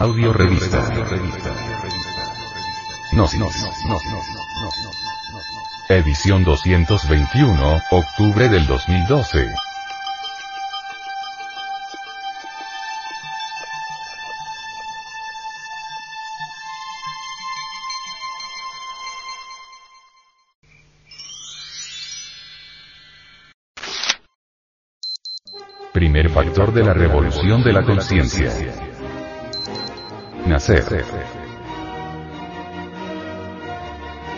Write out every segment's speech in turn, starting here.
Audio revista. Gnosis. Edición 221, octubre del 2012. Primer factor de la revolución de la conciencia. Nacer.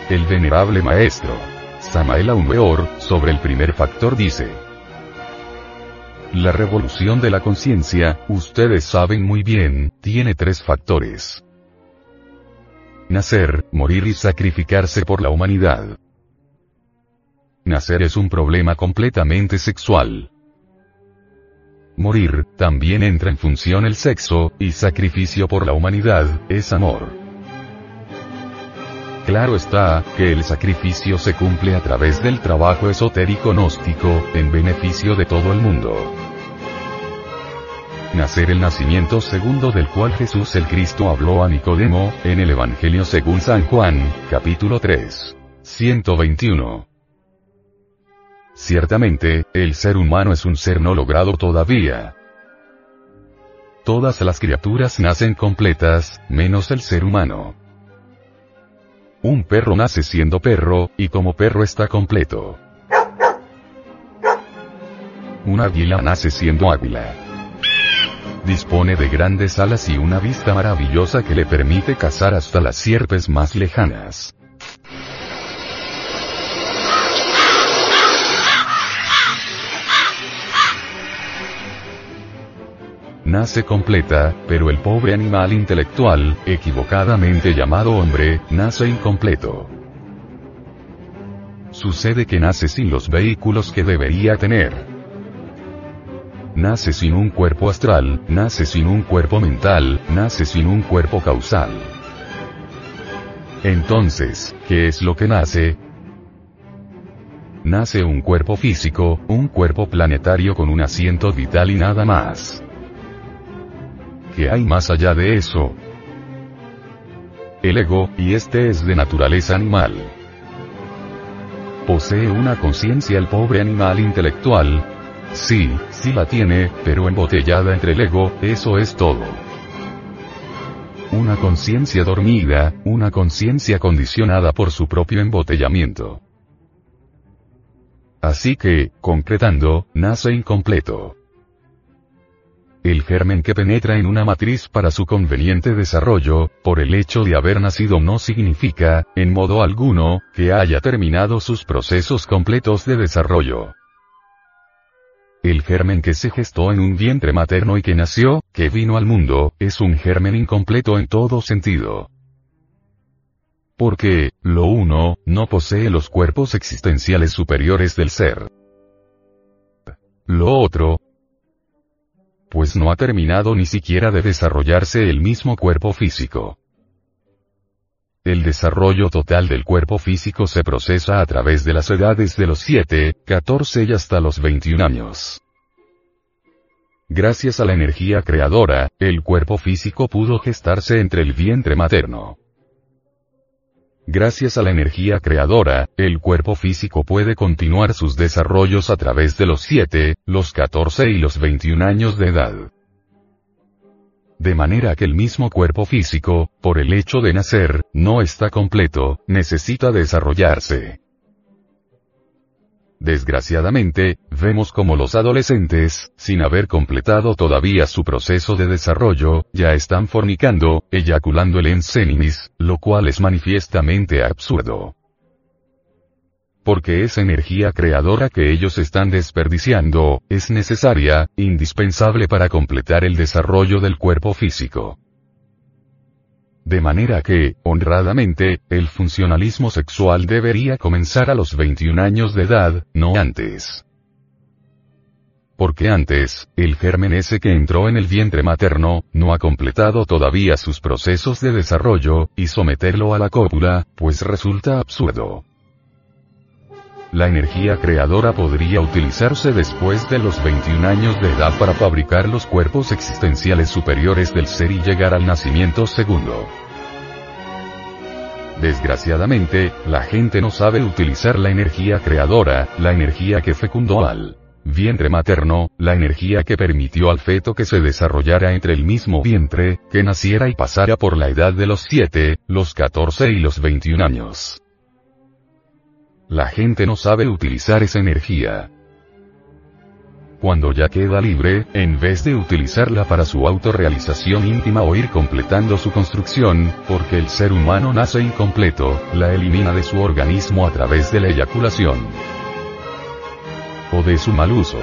El venerable maestro, Samael Aumeor, sobre el primer factor dice, la revolución de la conciencia, ustedes saben muy bien, tiene tres factores. Nacer, morir y sacrificarse por la humanidad. Nacer es un problema completamente sexual. Morir, también entra en función el sexo, y sacrificio por la humanidad, es amor. Claro está, que el sacrificio se cumple a través del trabajo esotérico gnóstico, en beneficio de todo el mundo. Nacer el nacimiento segundo del cual Jesús el Cristo habló a Nicodemo, en el Evangelio según San Juan, capítulo 3. 121. Ciertamente, el ser humano es un ser no logrado todavía. Todas las criaturas nacen completas, menos el ser humano. Un perro nace siendo perro, y como perro está completo. Un águila nace siendo águila. Dispone de grandes alas y una vista maravillosa que le permite cazar hasta las sierpes más lejanas. Nace completa, pero el pobre animal intelectual, equivocadamente llamado hombre, nace incompleto. Sucede que nace sin los vehículos que debería tener. Nace sin un cuerpo astral, nace sin un cuerpo mental, nace sin un cuerpo causal. Entonces, ¿qué es lo que nace? Nace un cuerpo físico, un cuerpo planetario con un asiento vital y nada más. ¿Qué hay más allá de eso? El ego, y este es de naturaleza animal. ¿Posee una conciencia el pobre animal intelectual? Sí, sí la tiene, pero embotellada entre el ego, eso es todo. Una conciencia dormida, una conciencia condicionada por su propio embotellamiento. Así que, concretando, nace incompleto. El germen que penetra en una matriz para su conveniente desarrollo, por el hecho de haber nacido no significa, en modo alguno, que haya terminado sus procesos completos de desarrollo. El germen que se gestó en un vientre materno y que nació, que vino al mundo, es un germen incompleto en todo sentido. Porque, lo uno, no posee los cuerpos existenciales superiores del ser. Lo otro, pues no ha terminado ni siquiera de desarrollarse el mismo cuerpo físico. El desarrollo total del cuerpo físico se procesa a través de las edades de los 7, 14 y hasta los 21 años. Gracias a la energía creadora, el cuerpo físico pudo gestarse entre el vientre materno. Gracias a la energía creadora, el cuerpo físico puede continuar sus desarrollos a través de los 7, los 14 y los 21 años de edad. De manera que el mismo cuerpo físico, por el hecho de nacer, no está completo, necesita desarrollarse. Desgraciadamente, vemos como los adolescentes, sin haber completado todavía su proceso de desarrollo, ya están fornicando, eyaculando el enseninis, lo cual es manifiestamente absurdo. Porque esa energía creadora que ellos están desperdiciando, es necesaria, indispensable para completar el desarrollo del cuerpo físico. De manera que, honradamente, el funcionalismo sexual debería comenzar a los 21 años de edad, no antes. Porque antes, el germen ese que entró en el vientre materno, no ha completado todavía sus procesos de desarrollo, y someterlo a la cópula, pues resulta absurdo. La energía creadora podría utilizarse después de los 21 años de edad para fabricar los cuerpos existenciales superiores del ser y llegar al nacimiento segundo. Desgraciadamente, la gente no sabe utilizar la energía creadora, la energía que fecundó al vientre materno, la energía que permitió al feto que se desarrollara entre el mismo vientre, que naciera y pasara por la edad de los 7, los 14 y los 21 años. La gente no sabe utilizar esa energía. Cuando ya queda libre, en vez de utilizarla para su autorrealización íntima o ir completando su construcción, porque el ser humano nace incompleto, la elimina de su organismo a través de la eyaculación o de su mal uso.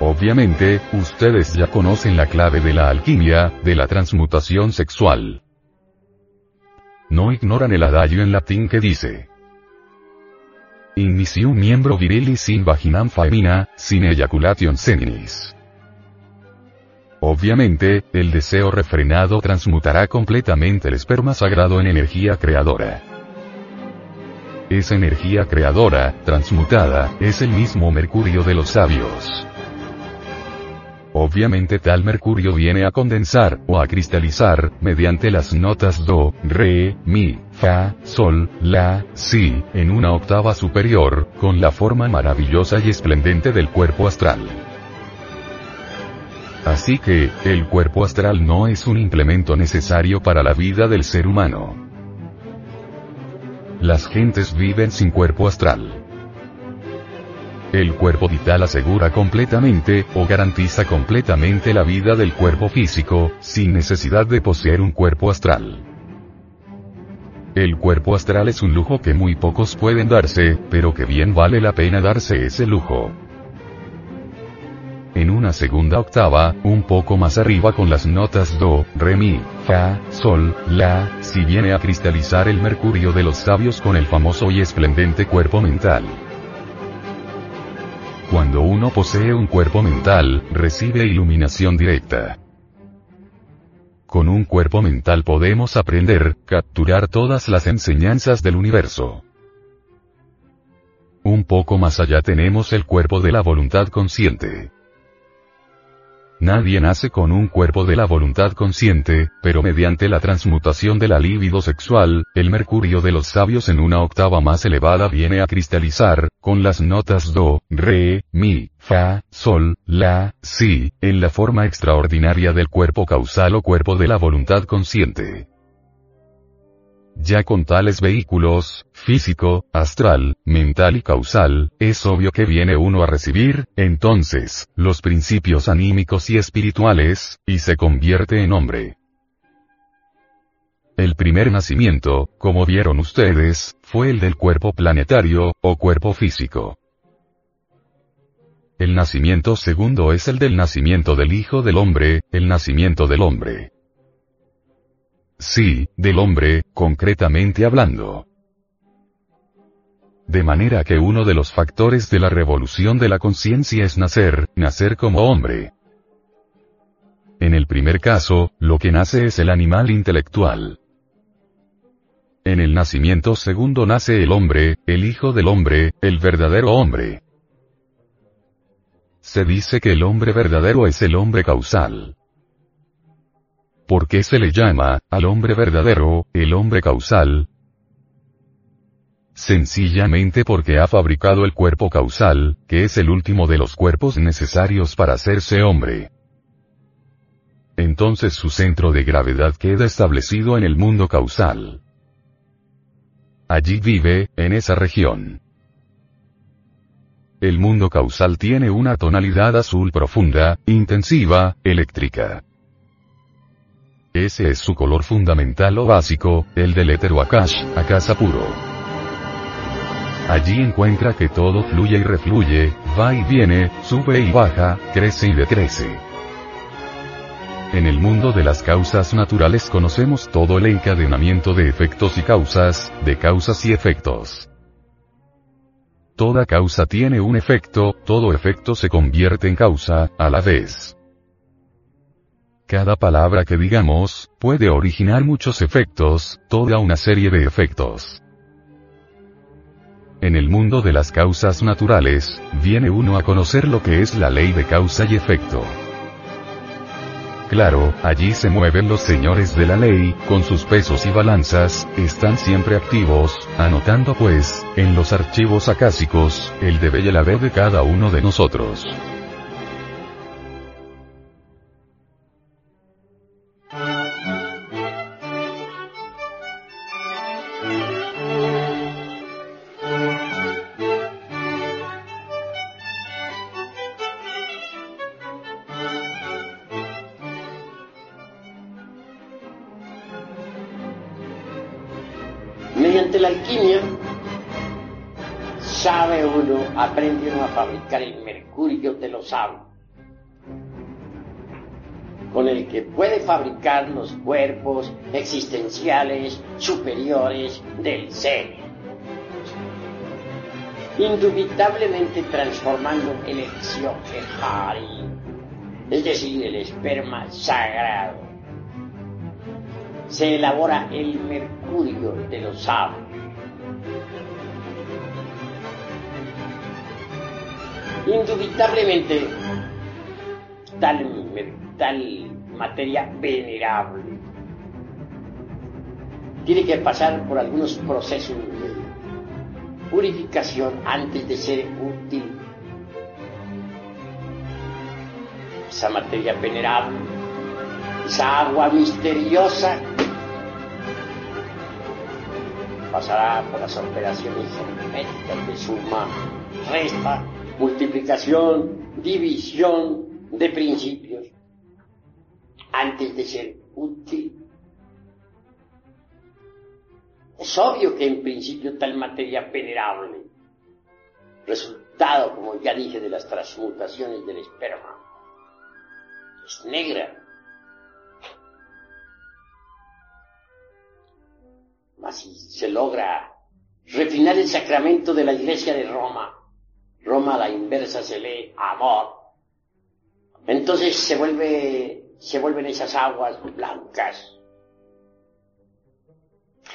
Obviamente, ustedes ya conocen la clave de la alquimia, de la transmutación sexual. No ignoran el adagio en latín que dice. Inicium miembro virilis sin vaginam faemina, sin ejaculation seminis. Obviamente, el deseo refrenado transmutará completamente el esperma sagrado en energía creadora. Esa energía creadora, transmutada, es el mismo mercurio de los sabios. Obviamente tal mercurio viene a condensar, o a cristalizar, mediante las notas do, re, mi, fa, sol, la, si, en una octava superior, con la forma maravillosa y esplendente del cuerpo astral. Así que, el cuerpo astral no es un implemento necesario para la vida del ser humano. Las gentes viven sin cuerpo astral. El cuerpo vital asegura completamente, o garantiza completamente la vida del cuerpo físico, sin necesidad de poseer un cuerpo astral. El cuerpo astral es un lujo que muy pocos pueden darse, pero que bien vale la pena darse ese lujo en una segunda octava, un poco más arriba con las notas do, re mi, fa, sol, la, si viene a cristalizar el mercurio de los sabios con el famoso y esplendente cuerpo mental. Cuando uno posee un cuerpo mental, recibe iluminación directa. Con un cuerpo mental podemos aprender, capturar todas las enseñanzas del universo. Un poco más allá tenemos el cuerpo de la voluntad consciente. Nadie nace con un cuerpo de la voluntad consciente, pero mediante la transmutación de la libido sexual, el mercurio de los sabios en una octava más elevada viene a cristalizar, con las notas do, re, mi, fa, sol, la, si, en la forma extraordinaria del cuerpo causal o cuerpo de la voluntad consciente. Ya con tales vehículos, físico, astral, mental y causal, es obvio que viene uno a recibir, entonces, los principios anímicos y espirituales, y se convierte en hombre. El primer nacimiento, como vieron ustedes, fue el del cuerpo planetario, o cuerpo físico. El nacimiento segundo es el del nacimiento del Hijo del Hombre, el nacimiento del hombre. Sí, del hombre, concretamente hablando. De manera que uno de los factores de la revolución de la conciencia es nacer, nacer como hombre. En el primer caso, lo que nace es el animal intelectual. En el nacimiento segundo nace el hombre, el hijo del hombre, el verdadero hombre. Se dice que el hombre verdadero es el hombre causal. ¿Por qué se le llama, al hombre verdadero, el hombre causal? Sencillamente porque ha fabricado el cuerpo causal, que es el último de los cuerpos necesarios para hacerse hombre. Entonces su centro de gravedad queda establecido en el mundo causal. Allí vive, en esa región. El mundo causal tiene una tonalidad azul profunda, intensiva, eléctrica. Ese es su color fundamental o básico, el del éter o akash, akasa puro. Allí encuentra que todo fluye y refluye, va y viene, sube y baja, crece y decrece. En el mundo de las causas naturales conocemos todo el encadenamiento de efectos y causas, de causas y efectos. Toda causa tiene un efecto, todo efecto se convierte en causa, a la vez. Cada palabra que digamos, puede originar muchos efectos, toda una serie de efectos. En el mundo de las causas naturales, viene uno a conocer lo que es la ley de causa y efecto. Claro, allí se mueven los señores de la ley, con sus pesos y balanzas, están siempre activos, anotando pues, en los archivos acásicos, el debe y el haber de cada uno de nosotros. Mediante la alquimia, sabe uno, aprende uno a fabricar el mercurio de los sabios, con el que puede fabricar los cuerpos existenciales superiores del ser, indubitablemente transformando el Exioquejari, es decir, el esperma sagrado se elabora el mercurio de los sabios. Indubitablemente, tal, tal materia venerable tiene que pasar por algunos procesos de purificación antes de ser útil. Esa materia venerable, esa agua misteriosa pasará por las operaciones geométricas de suma, resta, multiplicación, división de principios, antes de ser útil. Es obvio que en principio tal materia venerable, resultado, como ya dije, de las transmutaciones del esperma, es negra, Así se logra refinar el sacramento de la iglesia de Roma. Roma a la inversa se lee amor. Entonces se vuelve, se vuelven esas aguas blancas.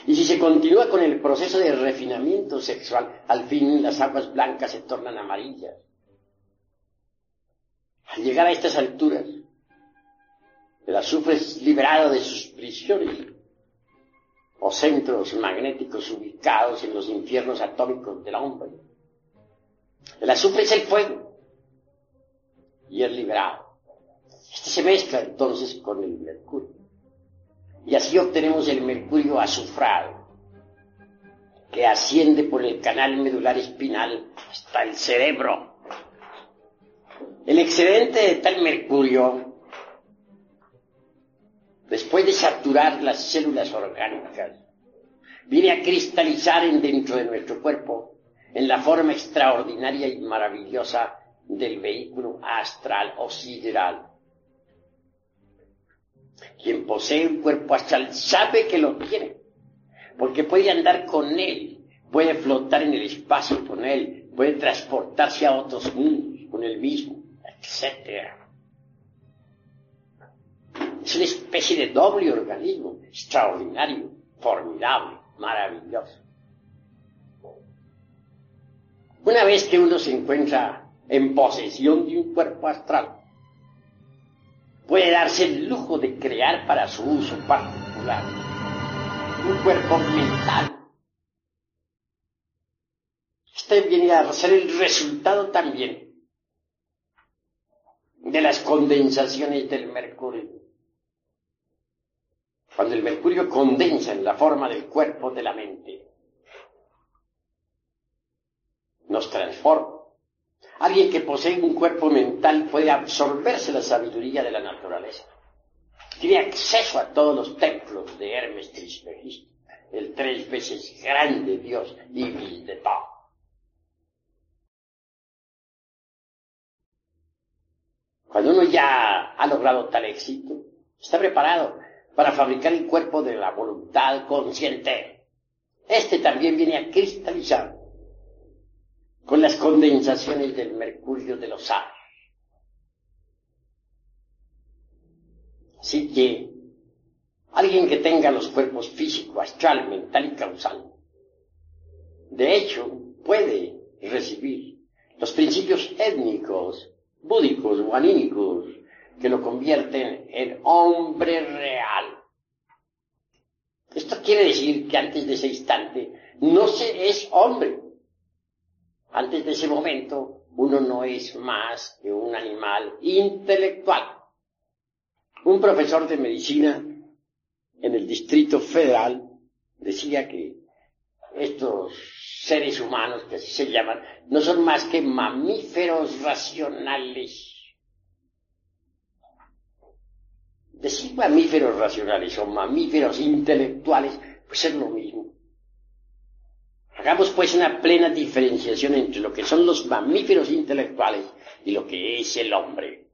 Y si se continúa con el proceso de refinamiento sexual, al fin las aguas blancas se tornan amarillas. Al llegar a estas alturas, el azufre es liberado de sus prisiones o centros magnéticos ubicados en los infiernos atómicos del hombre. El azufre es el fuego y es liberado. Este se mezcla entonces con el mercurio. Y así obtenemos el mercurio azufrado, que asciende por el canal medular espinal hasta el cerebro. El excedente de tal mercurio después de saturar las células orgánicas, viene a cristalizar en dentro de nuestro cuerpo en la forma extraordinaria y maravillosa del vehículo astral o sideral. Quien posee un cuerpo astral sabe que lo tiene, porque puede andar con él, puede flotar en el espacio con él, puede transportarse a otros mundos con él mismo, etc. Es una especie de doble organismo, extraordinario, formidable, maravilloso. Una vez que uno se encuentra en posesión de un cuerpo astral, puede darse el lujo de crear para su uso particular un cuerpo mental. Este viene a ser el resultado también de las condensaciones del mercurio cuando el mercurio condensa en la forma del cuerpo de la mente, nos transforma. Alguien que posee un cuerpo mental puede absorberse la sabiduría de la naturaleza. Tiene acceso a todos los templos de Hermes Trismegisto, el tres veces grande Dios y de todo. Cuando uno ya ha logrado tal éxito, está preparado para fabricar el cuerpo de la voluntad consciente. Este también viene a cristalizar con las condensaciones del mercurio de los aires. Así que alguien que tenga los cuerpos físico, astral, mental y causal, de hecho, puede recibir los principios étnicos, búdicos o anímicos que lo convierten en hombre real. Esto quiere decir que antes de ese instante no se es hombre. Antes de ese momento uno no es más que un animal intelectual. Un profesor de medicina en el Distrito Federal decía que estos seres humanos, que así se llaman, no son más que mamíferos racionales. Decir mamíferos racionales o mamíferos intelectuales, pues es lo mismo. Hagamos pues una plena diferenciación entre lo que son los mamíferos intelectuales y lo que es el hombre.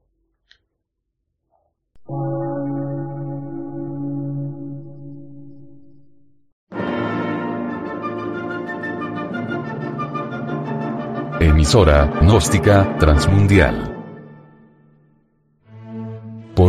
Emisora, gnóstica, transmundial.